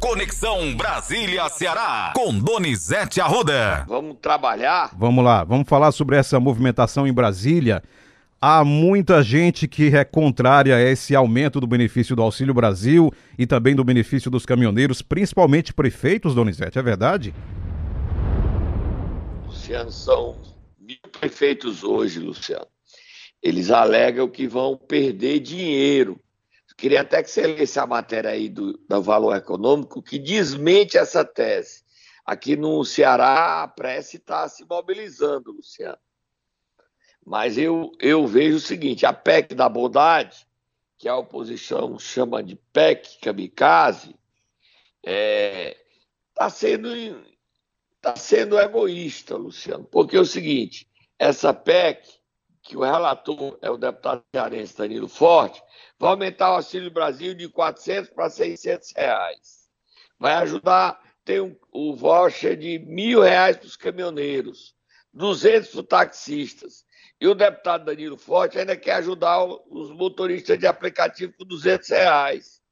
Conexão Brasília-Ceará, com Donizete Arruda. Vamos trabalhar. Vamos lá, vamos falar sobre essa movimentação em Brasília. Há muita gente que é contrária a esse aumento do benefício do Auxílio Brasil e também do benefício dos caminhoneiros, principalmente prefeitos, Donizete, é verdade? Luciano, são mil prefeitos hoje, Luciano. Eles alegam que vão perder dinheiro Queria até que você lesse a matéria aí do, do Valor Econômico, que desmente essa tese. Aqui no Ceará, a prece está se mobilizando, Luciano. Mas eu, eu vejo o seguinte: a PEC da bondade, que a oposição chama de PEC kamikaze, está é, tá sendo, tá sendo egoísta, Luciano. Porque é o seguinte: essa PEC, que o relator é o deputado cearense Danilo Forte, vai aumentar o Auxílio Brasil de 400 para 600 reais. Vai ajudar, tem um, o voucher de mil reais para os caminhoneiros, 200 para os taxistas. E o deputado Danilo Forte ainda quer ajudar os motoristas de aplicativo com 200 reais.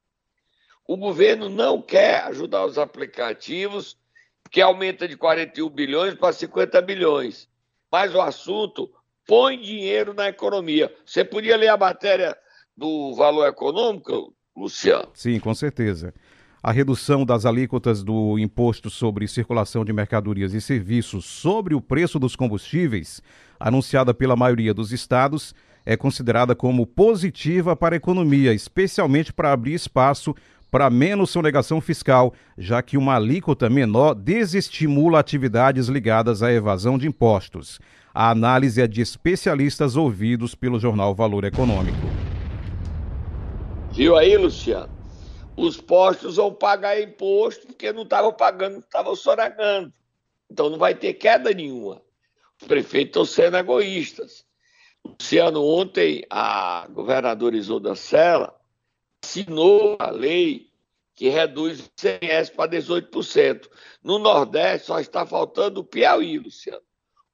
O governo não quer ajudar os aplicativos, porque aumenta de 41 bilhões para 50 bilhões. Mas o assunto põe dinheiro na economia. Você podia ler a matéria do valor econômico, Luciano? Sim, com certeza. A redução das alíquotas do imposto sobre circulação de mercadorias e serviços sobre o preço dos combustíveis, anunciada pela maioria dos estados, é considerada como positiva para a economia, especialmente para abrir espaço para menos sonegação fiscal, já que uma alíquota menor desestimula atividades ligadas à evasão de impostos. A análise é de especialistas ouvidos pelo jornal Valor Econômico. Viu aí, Luciano? Os postos vão pagar imposto porque não estavam pagando, estavam sonegando. Então não vai ter queda nenhuma. Os prefeitos estão sendo egoístas. Luciano, ontem a governadora Isolda Sela assinou a lei que reduz o ICMS para 18%. No Nordeste só está faltando o Piauí, Luciano.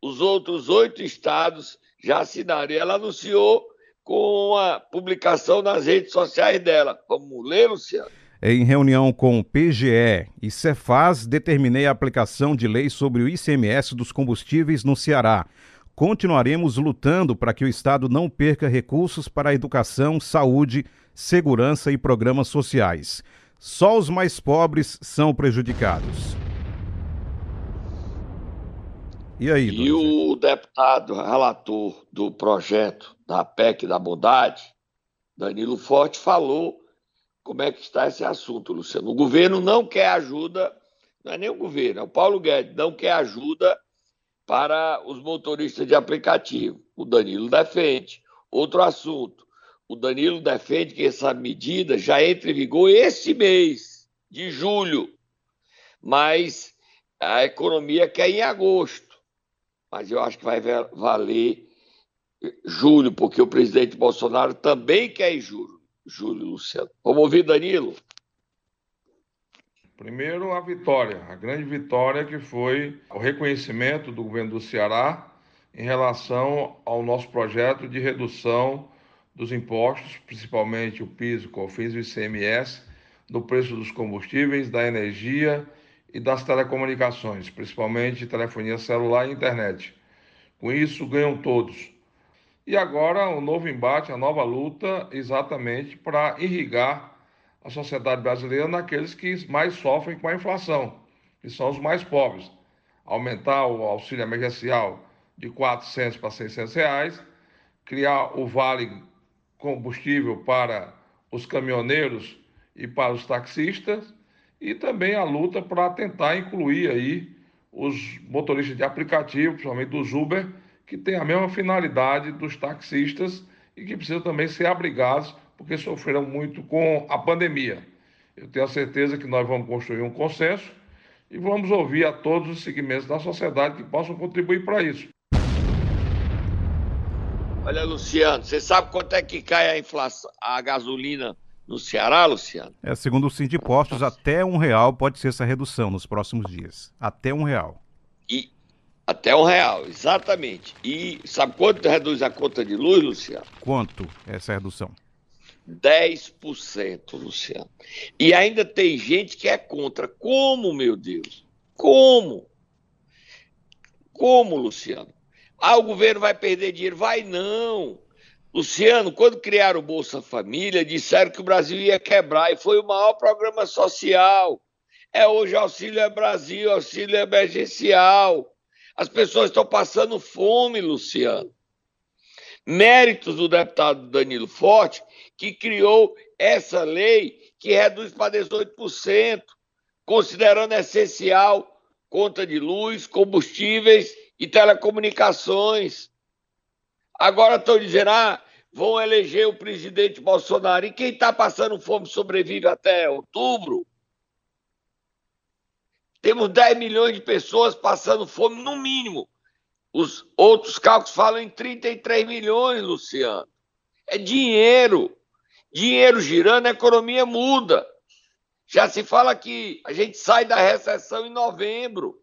Os outros oito estados já assinaram. E ela anunciou com a publicação nas redes sociais dela. Vamos ler, Luciano? Em reunião com o PGE e Cefaz, determinei a aplicação de lei sobre o ICMS dos combustíveis no Ceará. Continuaremos lutando para que o Estado não perca recursos para a educação, saúde, segurança e programas sociais. Só os mais pobres são prejudicados. E aí, E o deputado relator do projeto da PEC da bondade, Danilo Forte, falou como é que está esse assunto, Luciano. O governo não quer ajuda, não é nem o governo, é o Paulo Guedes, não quer ajuda para os motoristas de aplicativo. O Danilo defende. Outro assunto, o Danilo defende que essa medida já entre em vigor esse mês de julho, mas a economia quer em agosto mas eu acho que vai valer julho, porque o presidente Bolsonaro também quer julho, julho, Luciano. Vamos ouvir Danilo? Primeiro, a vitória, a grande vitória que foi o reconhecimento do governo do Ceará em relação ao nosso projeto de redução dos impostos, principalmente o PIS, o COFINS e o ICMS, no preço dos combustíveis, da energia e das telecomunicações, principalmente telefonia celular e internet. Com isso, ganham todos. E agora o novo embate, a nova luta, exatamente para irrigar a sociedade brasileira naqueles que mais sofrem com a inflação, que são os mais pobres. Aumentar o auxílio emergencial de 400 para 600 reais, criar o vale combustível para os caminhoneiros e para os taxistas e também a luta para tentar incluir aí os motoristas de aplicativo, principalmente dos Uber, que tem a mesma finalidade dos taxistas e que precisam também ser abrigados porque sofreram muito com a pandemia. Eu tenho a certeza que nós vamos construir um consenso e vamos ouvir a todos os segmentos da sociedade que possam contribuir para isso. Olha, Luciano, você sabe quanto é que cai a inflação, a gasolina no Ceará, Luciano? É, segundo o Sindipostos, até um real pode ser essa redução nos próximos dias. Até um real. E até um real, exatamente. E sabe quanto reduz a conta de luz, Luciano? Quanto essa redução? 10%, Luciano. E ainda tem gente que é contra. Como, meu Deus? Como? Como, Luciano? Ah, o governo vai perder dinheiro? Vai não. Luciano, quando criaram o Bolsa Família, disseram que o Brasil ia quebrar e foi o maior programa social. É hoje Auxílio é Brasil, auxílio emergencial. As pessoas estão passando fome, Luciano. Méritos do deputado Danilo Forte, que criou essa lei que reduz para 18%, considerando essencial conta de luz, combustíveis e telecomunicações. Agora estão dizendo, ah, vão eleger o presidente Bolsonaro. E quem está passando fome sobrevive até outubro? Temos 10 milhões de pessoas passando fome, no mínimo. Os outros cálculos falam em 33 milhões, Luciano. É dinheiro. Dinheiro girando, a economia muda. Já se fala que a gente sai da recessão em novembro.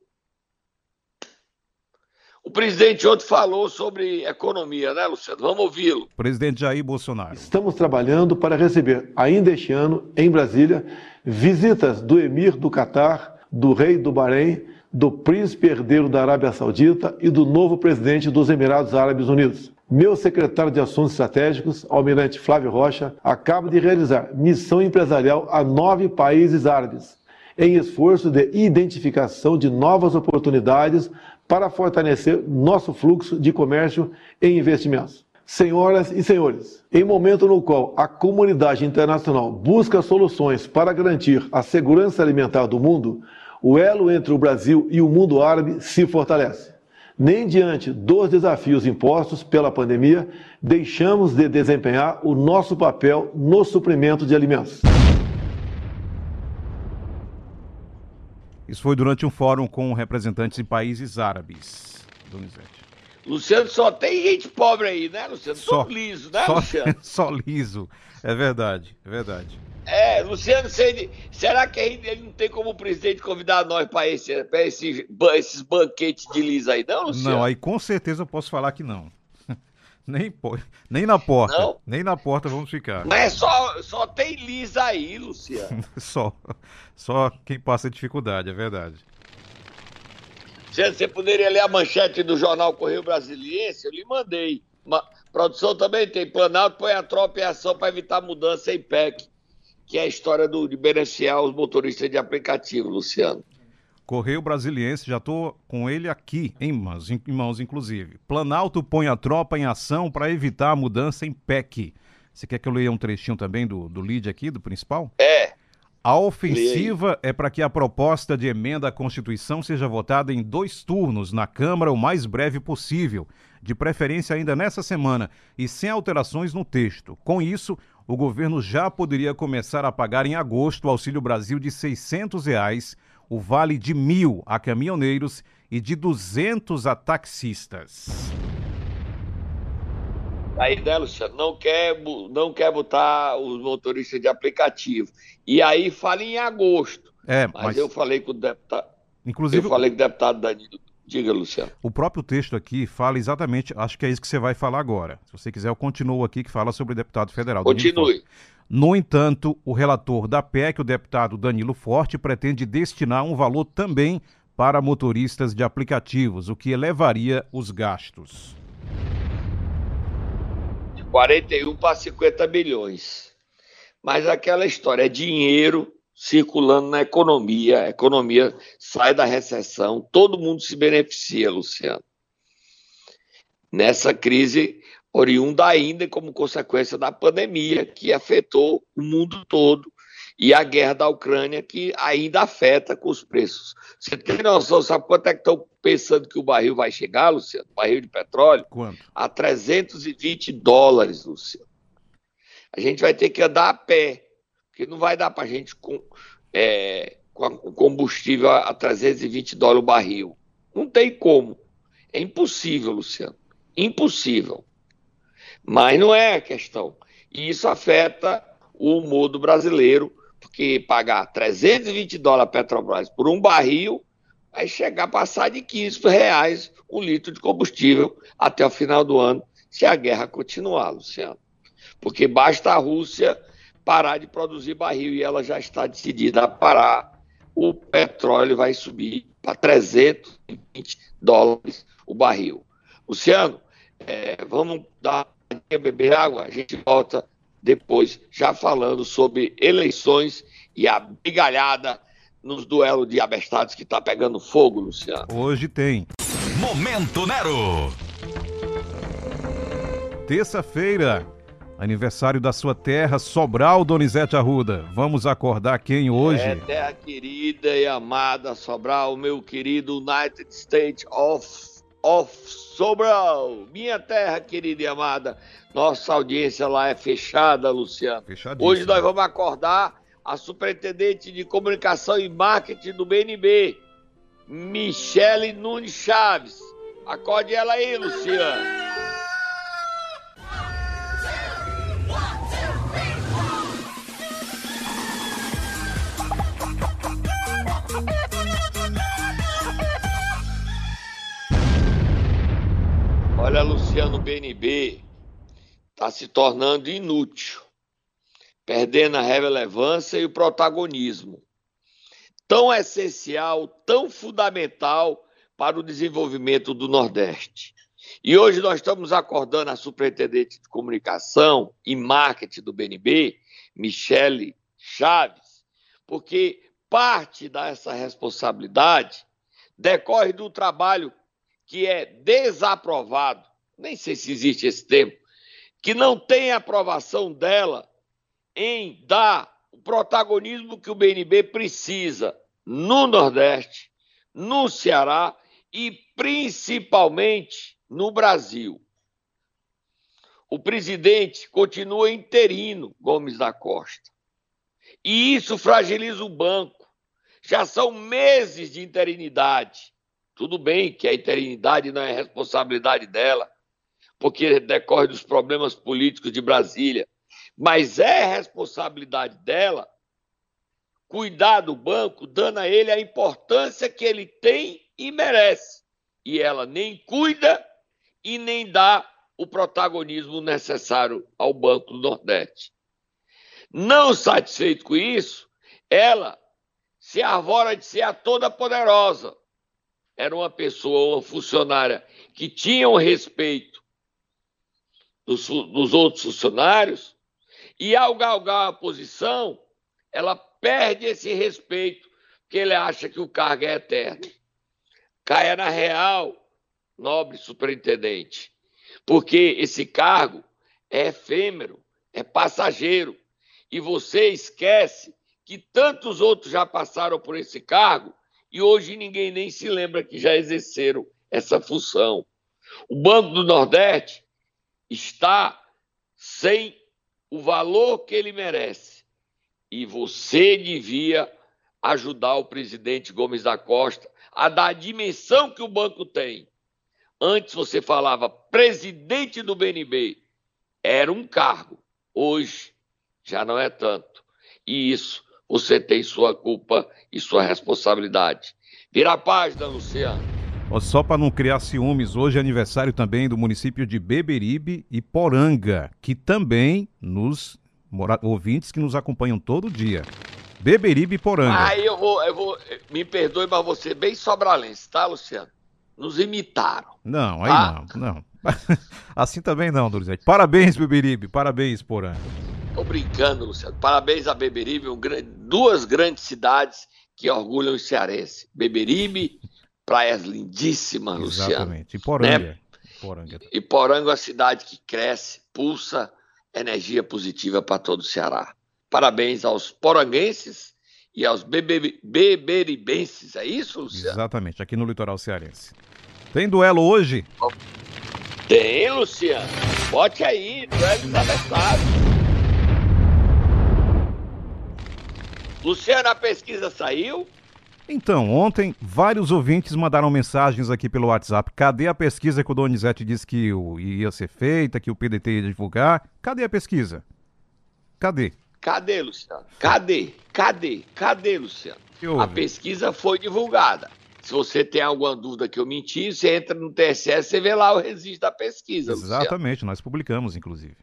O presidente ontem falou sobre economia, né, Luciano? Vamos ouvi-lo. Presidente Jair Bolsonaro. Estamos trabalhando para receber, ainda este ano, em Brasília, visitas do emir do Catar, do rei do Bahrein, do príncipe herdeiro da Arábia Saudita e do novo presidente dos Emirados Árabes Unidos. Meu secretário de Assuntos Estratégicos, almirante Flávio Rocha, acaba de realizar missão empresarial a nove países árabes, em esforço de identificação de novas oportunidades para fortalecer nosso fluxo de comércio e investimentos. Senhoras e senhores, em momento no qual a comunidade internacional busca soluções para garantir a segurança alimentar do mundo, o elo entre o Brasil e o mundo árabe se fortalece. Nem diante dos desafios impostos pela pandemia, deixamos de desempenhar o nosso papel no suprimento de alimentos. Isso foi durante um fórum com representantes de países árabes, Donizete. Luciano, só tem gente pobre aí, né, Luciano? Só, liso, né, só, Luciano? só liso, é verdade, é verdade. É, Luciano, será que ele não tem como presidente convidar nós para esse, esse, esses banquetes de lisa aí, não, Luciano? Não, aí com certeza eu posso falar que não. Nem, nem na porta. Não? Nem na porta vamos ficar. Mas só, só tem lisa aí, Luciano. só. Só quem passa dificuldade, é verdade. Você poderia ler a manchete do jornal Correio Brasiliense? Eu lhe mandei. Uma, produção também tem. Planalto põe a tropa em ação para evitar mudança em PEC que é a história do, de beneficiar os motoristas de aplicativo, Luciano. Correio Brasiliense, já estou com ele aqui, em mãos, em mãos inclusive. Planalto põe a tropa em ação para evitar a mudança em PEC. Você quer que eu leia um trechinho também do, do lead aqui, do principal? É. A ofensiva é para que a proposta de emenda à Constituição seja votada em dois turnos na Câmara o mais breve possível, de preferência ainda nessa semana, e sem alterações no texto. Com isso, o governo já poderia começar a pagar em agosto o Auxílio Brasil de 600 reais, o vale de mil a caminhoneiros e de 200 a taxistas. Aí, né, Luciano, não quer, não quer botar os motoristas de aplicativo. E aí fala em agosto. É, mas, mas eu falei com o deputado. Inclusive, eu falei com o deputado Danilo Diga, Luciano. O próprio texto aqui fala exatamente, acho que é isso que você vai falar agora. Se você quiser, eu continuo aqui que fala sobre o deputado federal. Continue. No entanto, o relator da PEC, o deputado Danilo Forte, pretende destinar um valor também para motoristas de aplicativos, o que elevaria os gastos. De 41 para 50 bilhões. Mas aquela história é dinheiro circulando na economia, a economia sai da recessão, todo mundo se beneficia, Luciano. Nessa crise oriunda ainda como consequência da pandemia que afetou o mundo todo e a guerra da Ucrânia que ainda afeta com os preços. Você tem noção, sabe quanto é que estão pensando que o barril vai chegar, Luciano? O barril de petróleo? Quanto? A 320 dólares, Luciano. A gente vai ter que andar a pé porque não vai dar para a gente com, é, com o combustível a 320 dólares o barril. Não tem como. É impossível, Luciano. Impossível. Mas não é a questão. E isso afeta o humor do brasileiro, porque pagar 320 dólares Petrobras por um barril vai chegar a passar de 15 reais um litro de combustível até o final do ano, se a guerra continuar, Luciano. porque basta a Rússia parar de produzir barril e ela já está decidida a parar. O petróleo vai subir para 320 dólares o barril. Luciano, é, vamos dar beber água, a gente volta depois, já falando sobre eleições e a brigalhada nos duelos de abestados que está pegando fogo, Luciano. Hoje tem. Momento Nero. Terça-feira, aniversário da sua terra, Sobral, Donizete Arruda. Vamos acordar quem hoje? É, terra querida e amada Sobral, meu querido United States of, of Sobral. Minha terra querida e amada. Nossa audiência lá é fechada, Luciano. Hoje nós vamos acordar a superintendente de comunicação e marketing do BNB, Michele Nunes Chaves. Acorde ela aí, Luciano. Olha, Luciano, BNB está se tornando inútil perdendo a relevância e o protagonismo. Tão essencial, tão fundamental para o desenvolvimento do Nordeste. E hoje nós estamos acordando a superintendente de comunicação e marketing do BNB, Michele Chaves, porque parte dessa responsabilidade decorre do trabalho que é desaprovado, nem sei se existe esse termo, que não tem aprovação dela em dar o protagonismo que o BNB precisa no Nordeste, no Ceará e principalmente no Brasil. O presidente continua interino, Gomes da Costa. E isso fragiliza o banco. Já são meses de interinidade. Tudo bem que a interinidade não é responsabilidade dela, porque decorre dos problemas políticos de Brasília mas é responsabilidade dela cuidar do banco, dando a ele a importância que ele tem e merece. E ela nem cuida e nem dá o protagonismo necessário ao Banco do Nordeste. Não satisfeito com isso, ela se arvora de ser a toda poderosa. Era uma pessoa, uma funcionária que tinha o respeito dos, dos outros funcionários, e ao galgar a posição, ela perde esse respeito, porque ele acha que o cargo é eterno. Caia na real, nobre superintendente, porque esse cargo é efêmero, é passageiro, e você esquece que tantos outros já passaram por esse cargo e hoje ninguém nem se lembra que já exerceram essa função. O Banco do Nordeste está sem o valor que ele merece. E você devia ajudar o presidente Gomes da Costa a dar a dimensão que o banco tem. Antes você falava presidente do BNB, era um cargo. Hoje já não é tanto. E isso você tem sua culpa e sua responsabilidade. Vira a página, Luciano. Só para não criar ciúmes, hoje é aniversário também do município de Beberibe e Poranga, que também nos ouvintes que nos acompanham todo dia. Beberibe e Poranga. Aí eu vou, eu vou, me perdoe, mas você bem sobralense, tá, Luciano? Nos imitaram. Não, aí tá? não, não. assim também não, Dorizete. Parabéns, Beberibe, parabéns, Poranga. Tô brincando, Luciano. Parabéns a Beberibe, um grande, duas grandes cidades que orgulham os cearenses. Beberibe praias lindíssimas, Luciano. Exatamente. Iporanga. Né? Iporanga. Iporanga é uma cidade que cresce, pulsa energia positiva para todo o Ceará. Parabéns aos poranguenses e aos bebe beberibenses, é isso, Luciano? Exatamente, aqui no litoral cearense. Tem duelo hoje? Tem, Luciano. Bote aí, duelo desabeçado. Luciano, a pesquisa saiu? Então, ontem vários ouvintes mandaram mensagens aqui pelo WhatsApp. Cadê a pesquisa que o Donizete disse que ia ser feita, que o PDT ia divulgar? Cadê a pesquisa? Cadê? Cadê, Luciano? Cadê? Cadê? Cadê, Luciano? A pesquisa foi divulgada. Se você tem alguma dúvida que eu menti, você entra no TSE, você vê lá o registro da pesquisa. Exatamente, Luciano. nós publicamos, inclusive.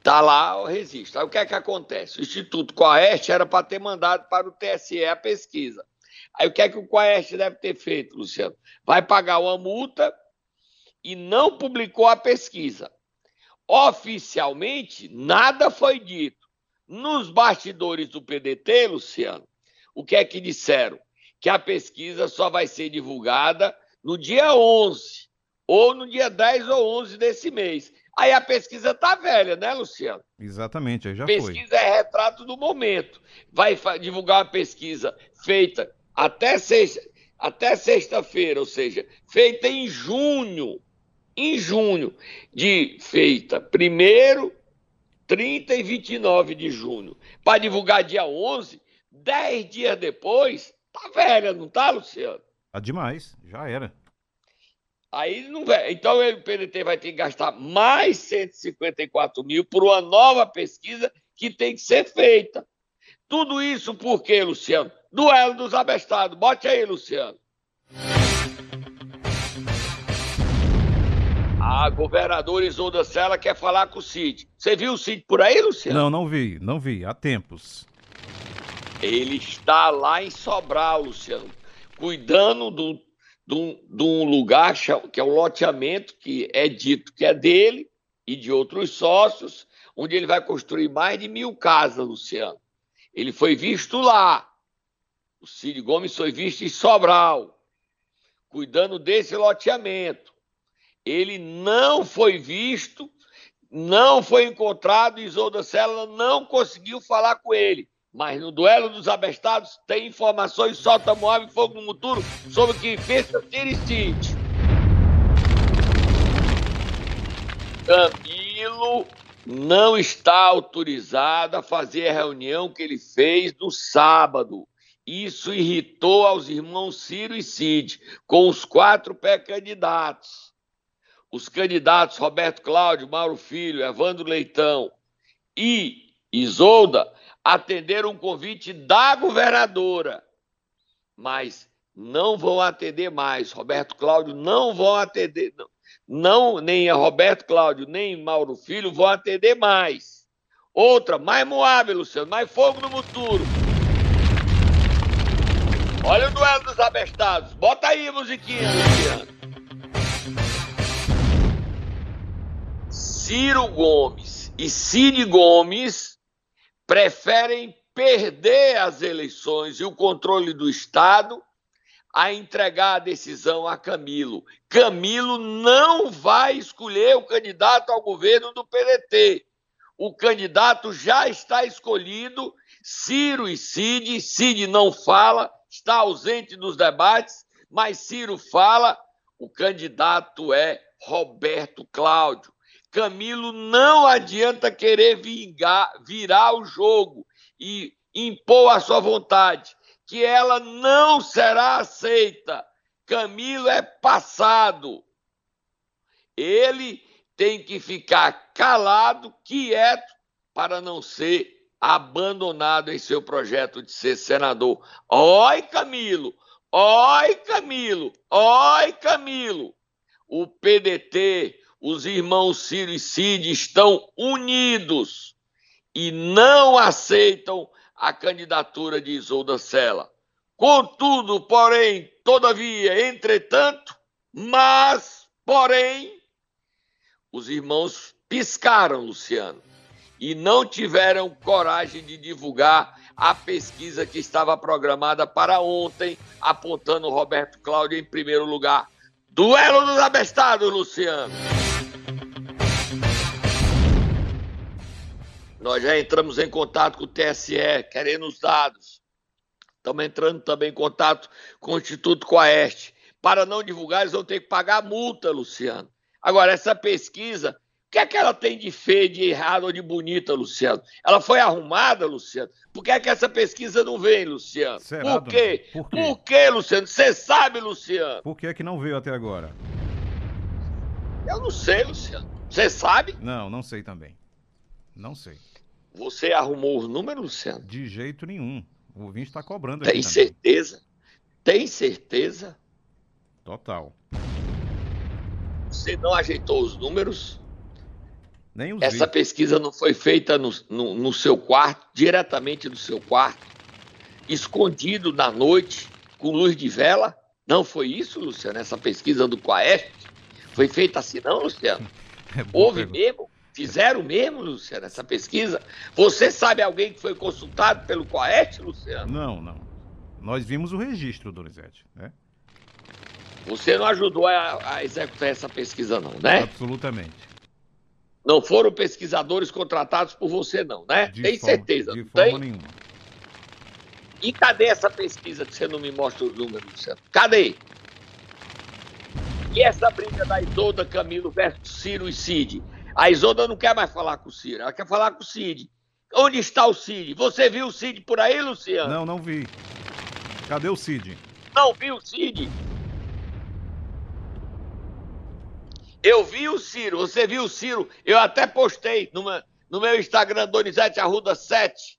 Está lá o registro. Aí o que é que acontece? O Instituto Coeste era para ter mandado para o TSE a pesquisa. Aí o que é que o Coeste deve ter feito, Luciano? Vai pagar uma multa e não publicou a pesquisa. Oficialmente, nada foi dito. Nos bastidores do PDT, Luciano, o que é que disseram? Que a pesquisa só vai ser divulgada no dia 11, ou no dia 10 ou 11 desse mês. Aí a pesquisa tá velha, né, Luciano? Exatamente, aí já pesquisa foi. Pesquisa é retrato do momento. Vai divulgar uma pesquisa feita até sexta, até sexta-feira, ou seja, feita em junho, em junho, de feita primeiro, 30 e 29 de junho, para divulgar dia 11, 10 dias depois, tá velha, não tá, Luciano? Tá demais, já era. Aí não vai. Então o PDT vai ter que gastar mais 154 mil por uma nova pesquisa que tem que ser feita. Tudo isso por quê, Luciano? Duelo dos abestados. Bote aí, Luciano. A governadora Isolda Sela quer falar com o Cid. Você viu o Cid por aí, Luciano? Não, não vi, não vi. Há tempos. Ele está lá em Sobral, Luciano, cuidando do, do, de um lugar que é o loteamento, que é dito que é dele e de outros sócios, onde ele vai construir mais de mil casas, Luciano. Ele foi visto lá. O Cid Gomes foi visto em Sobral, cuidando desse loteamento. Ele não foi visto, não foi encontrado, e Isolda Sela não conseguiu falar com ele. Mas no duelo dos abestados tem informações, solta Moab e fogo no muturo sobre o que pensa Tiricite. Camilo não está autorizado a fazer a reunião que ele fez no sábado. Isso irritou aos irmãos Ciro e Cid, com os quatro pré-candidatos. Os candidatos Roberto Cláudio, Mauro Filho, Evandro Leitão e Isolda atenderam um convite da governadora, mas não vão atender mais. Roberto Cláudio não vão atender, não, não nem a Roberto Cláudio, nem Mauro Filho vão atender mais. Outra, mais Moab, Luciano, mais fogo no futuro. Olha o duelo dos abestados. Bota aí a musiquinha, Luciano. Ciro Gomes e Cid Gomes preferem perder as eleições e o controle do Estado a entregar a decisão a Camilo. Camilo não vai escolher o candidato ao governo do PDT. O candidato já está escolhido, Ciro e Cid. Cid não fala, está ausente dos debates, mas Ciro fala. O candidato é Roberto Cláudio. Camilo não adianta querer vingar, virar o jogo e impor a sua vontade, que ela não será aceita. Camilo é passado. Ele tem que ficar calado, quieto, para não ser abandonado em seu projeto de ser senador. Oi, Camilo! Oi, Camilo! Oi, Camilo! O PDT os irmãos Ciro e Cid estão unidos e não aceitam a candidatura de Isolda Sela. Contudo, porém, todavia, entretanto, mas, porém, os irmãos piscaram, Luciano, e não tiveram coragem de divulgar a pesquisa que estava programada para ontem, apontando Roberto Cláudio em primeiro lugar. Duelo dos abestados, Luciano. Nós já entramos em contato com o TSE, querendo os dados. Estamos entrando também em contato com o Instituto Coeste. Para não divulgar, eles vão ter que pagar multa, Luciano. Agora, essa pesquisa, o que é que ela tem de feio, de errado ou de bonita, Luciano? Ela foi arrumada, Luciano? Por que é que essa pesquisa não vem, Luciano? Será, Por quê? Por quê? Por quê, Luciano? Você sabe, Luciano? Por que é que não veio até agora? Eu não sei, Luciano. Você sabe? Não, não sei também. Não sei. Você arrumou os números, Luciano? De jeito nenhum. O ouvinte está cobrando Tem certeza? Tem certeza? Total. Você não ajeitou os números? Nem os Essa vi. pesquisa não foi feita no, no, no seu quarto, diretamente no seu quarto, escondido na noite, com luz de vela? Não foi isso, Luciano? Essa pesquisa do Quaest? Foi feita assim, não, Luciano? É Houve pergunta. mesmo? Fizeram mesmo, Luciano, essa pesquisa? Você sabe alguém que foi consultado pelo Quaest, Luciano? Não, não. Nós vimos o registro, Donizete, né? Você não ajudou a, a executar essa pesquisa, não, né? Absolutamente. Não foram pesquisadores contratados por você, não, né? De tem forma- certeza, De não forma tem? nenhuma. E cadê essa pesquisa que você não me mostra os números, Luciano? Cadê? E essa briga da Isolda Camilo versus Ciro e Cid? A Isolda não quer mais falar com o Ciro, ela quer falar com o Cid. Onde está o Cid? Você viu o Cid por aí, Luciano? Não, não vi. Cadê o Cid? Não viu o Cid? Eu vi o Ciro, você viu o Ciro? Eu até postei numa- no meu Instagram, Donizete Arruda 7,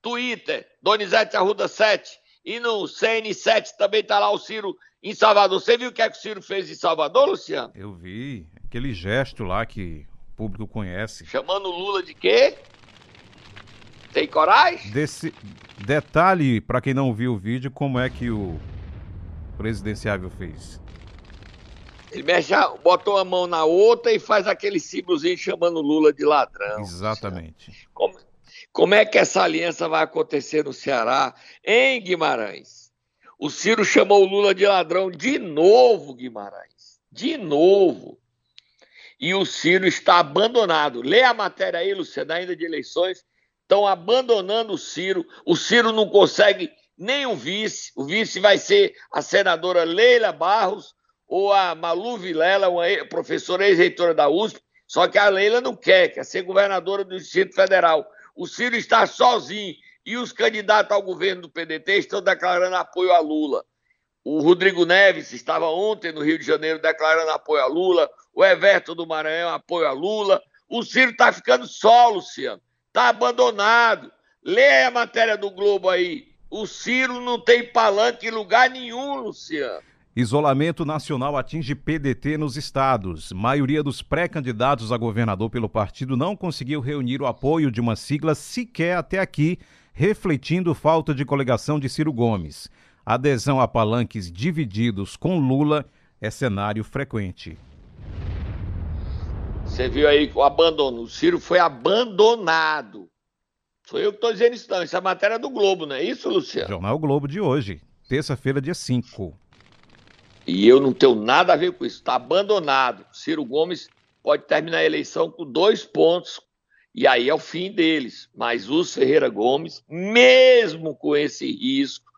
Twitter, Donizete Arruda 7, e no CN7 também tá lá o Ciro em Salvador. Você viu o que, é que o Ciro fez em Salvador, Luciano? Eu vi aquele gesto lá que público conhece. Chamando Lula de quê? Tem coragem? Desse detalhe para quem não viu o vídeo, como é que o presidenciável fez? Ele mexe, botou a mão na outra e faz aquele símbolozinho chamando Lula de ladrão. Exatamente. Como, como é que essa aliança vai acontecer no Ceará, em Guimarães? O Ciro chamou o Lula de ladrão de novo, Guimarães. De novo. E o Ciro está abandonado. Lê a matéria aí, Luciano, ainda de eleições. Estão abandonando o Ciro. O Ciro não consegue nem um vice. O vice vai ser a senadora Leila Barros ou a Malu Vilela, uma professora ex-reitora da USP. Só que a Leila não quer, quer ser governadora do Distrito Federal. O Ciro está sozinho e os candidatos ao governo do PDT estão declarando apoio a Lula. O Rodrigo Neves estava ontem no Rio de Janeiro declarando apoio a Lula. O Everton do Maranhão apoio a Lula. O Ciro está ficando só, Luciano. Está abandonado. Lê a matéria do Globo aí. O Ciro não tem palanque em lugar nenhum, Luciano. Isolamento nacional atinge PDT nos estados. Maioria dos pré-candidatos a governador pelo partido não conseguiu reunir o apoio de uma sigla sequer até aqui, refletindo falta de coligação de Ciro Gomes. Adesão a palanques divididos com Lula é cenário frequente. Você viu aí o abandono. O Ciro foi abandonado. Sou eu que estou dizendo isso, não. Isso é matéria do Globo, não é isso, Luciano? Jornal Globo de hoje, terça-feira, dia 5. E eu não tenho nada a ver com isso. Está abandonado. Ciro Gomes pode terminar a eleição com dois pontos. E aí é o fim deles. Mas o Ferreira Gomes, mesmo com esse risco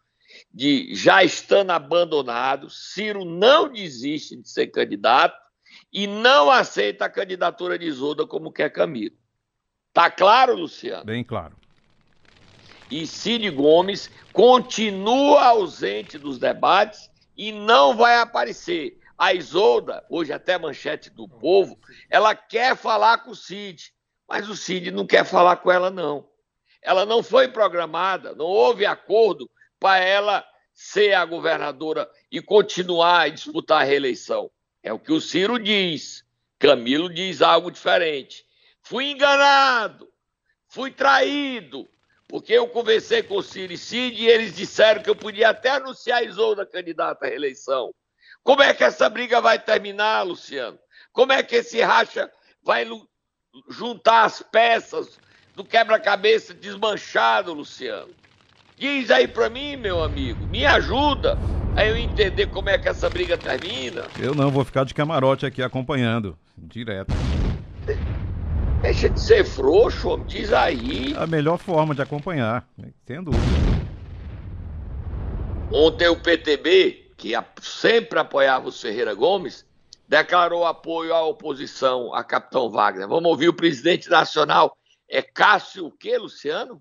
de já estando abandonado, Ciro não desiste de ser candidato e não aceita a candidatura de Isolda como quer Camilo. Tá claro, Luciano? Bem claro. e Cid Gomes continua ausente dos debates e não vai aparecer. A Isolda, hoje até manchete do povo, ela quer falar com o Cid, mas o Cid não quer falar com ela, não. Ela não foi programada, não houve acordo para ela ser a governadora e continuar a disputar a reeleição. É o que o Ciro diz. Camilo diz algo diferente. Fui enganado, fui traído, porque eu conversei com o Ciro e Cid e eles disseram que eu podia até anunciar a Isolda candidata à reeleição. Como é que essa briga vai terminar, Luciano? Como é que esse racha vai juntar as peças do quebra-cabeça desmanchado, Luciano? Diz aí pra mim, meu amigo, me ajuda a eu entender como é que essa briga termina. Eu não vou ficar de camarote aqui acompanhando, direto. Deixa de ser frouxo, homem, diz aí. A melhor forma de acompanhar, sem dúvida. Ontem o PTB, que sempre apoiava os Ferreira Gomes, declarou apoio à oposição a Capitão Wagner. Vamos ouvir o presidente nacional. É Cássio o quê, Luciano?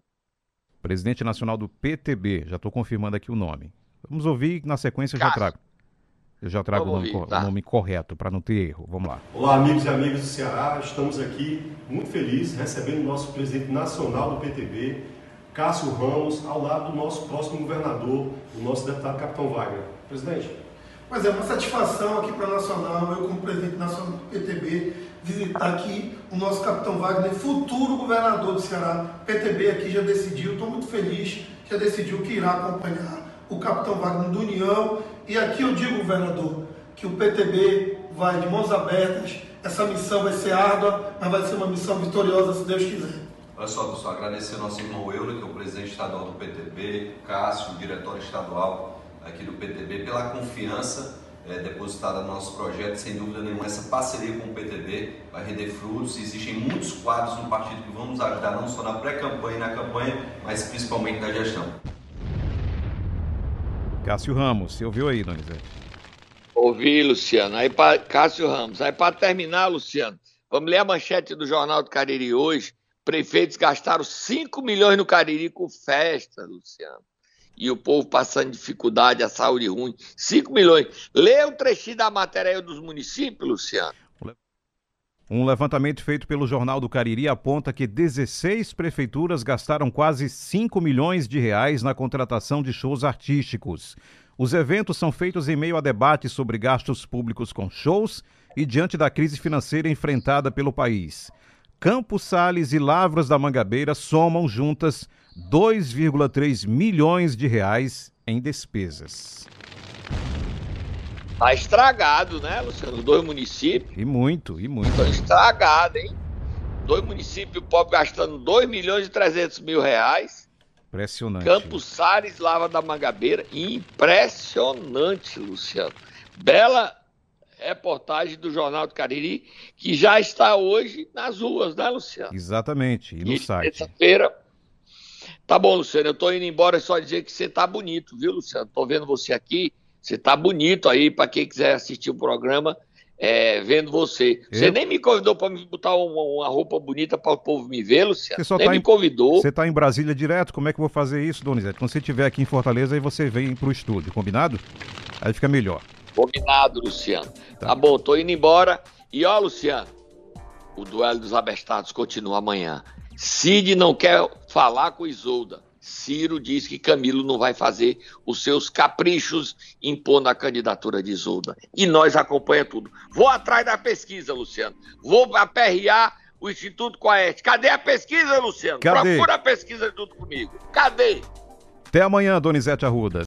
Presidente nacional do PTB, já estou confirmando aqui o nome. Vamos ouvir e na sequência eu já trago. Eu já trago o Vamos nome, ouvir, tá. o nome correto, para não ter erro. Vamos lá. Olá, amigos e amigas do Ceará. Estamos aqui muito felizes recebendo o nosso presidente nacional do PTB, Cássio Ramos, ao lado do nosso próximo governador, o nosso deputado Capitão Wagner. Presidente, Pois é, uma satisfação aqui para a Nacional, eu como presidente nacional do PTB, visitar aqui o nosso capitão Wagner, futuro governador do Ceará. PTB aqui já decidiu, estou muito feliz, já decidiu que irá acompanhar o capitão Wagner do União. E aqui eu digo, governador, que o PTB vai de mãos abertas. Essa missão vai ser árdua, mas vai ser uma missão vitoriosa, se Deus quiser. Olha só, pessoal, agradecer ao nosso irmão Euler, que é o presidente estadual do PTB, Cássio, diretor estadual aqui do PTB, pela confiança é, depositada no nosso projeto. Sem dúvida nenhuma, essa parceria com o PTB vai render frutos. Existem muitos quadros no partido que vão nos ajudar, não só na pré-campanha e na campanha, mas principalmente na gestão. Cássio Ramos, você ouviu aí, Donizete? Ouvi, Luciano. Aí, pra, Cássio Ramos. Aí, para terminar, Luciano, vamos ler a manchete do Jornal do Cariri hoje. Prefeitos gastaram 5 milhões no Cariri com festa, Luciano. E o povo passando dificuldade, a saúde ruim. 5 milhões. Lê o trechinho da matéria aí dos municípios, Luciano. Um levantamento feito pelo Jornal do Cariri aponta que 16 prefeituras gastaram quase 5 milhões de reais na contratação de shows artísticos. Os eventos são feitos em meio a debates sobre gastos públicos com shows e diante da crise financeira enfrentada pelo país. Campos Sales e Lavras da Mangabeira somam juntas 2,3 milhões de reais em despesas. Tá estragado, né, Luciano? Dois municípios. E muito, e muito. Estão estragados, hein? Dois municípios pobres gastando 2 milhões e 300 mil reais. Impressionante. Campos Sales, Lava da Mangabeira. Impressionante, Luciano. Bela reportagem do Jornal do Cariri, que já está hoje nas ruas, né, Luciano? Exatamente, e no E site. Terça-feira. Tá bom, Luciano, eu tô indo embora só dizer que você tá bonito, viu, Luciano? Tô vendo você aqui, você tá bonito aí, para quem quiser assistir o programa, é, vendo você. Você Eu? nem me convidou para me botar uma, uma roupa bonita para o povo me ver, Luciano. Você só nem tá me em- convidou. Você está em Brasília direto? Como é que eu vou fazer isso, Donizete? Quando você estiver aqui em Fortaleza, aí você vem pro estúdio, combinado? Aí fica melhor. Combinado, Luciano. Tá. Tá. bom, tô indo embora. E ó, Luciano, o duelo dos abestados continua amanhã. Cid não quer falar com Isolda. Ciro diz que Camilo não vai fazer os seus caprichos impondo a candidatura de Isolda. E nós acompanha tudo. Vou atrás da pesquisa, Luciano. Vou aperrear o Instituto Coeste. Cadê a pesquisa, Luciano? Cadê? Procura a pesquisa junto comigo. Cadê? Até amanhã, Donizete Arruda.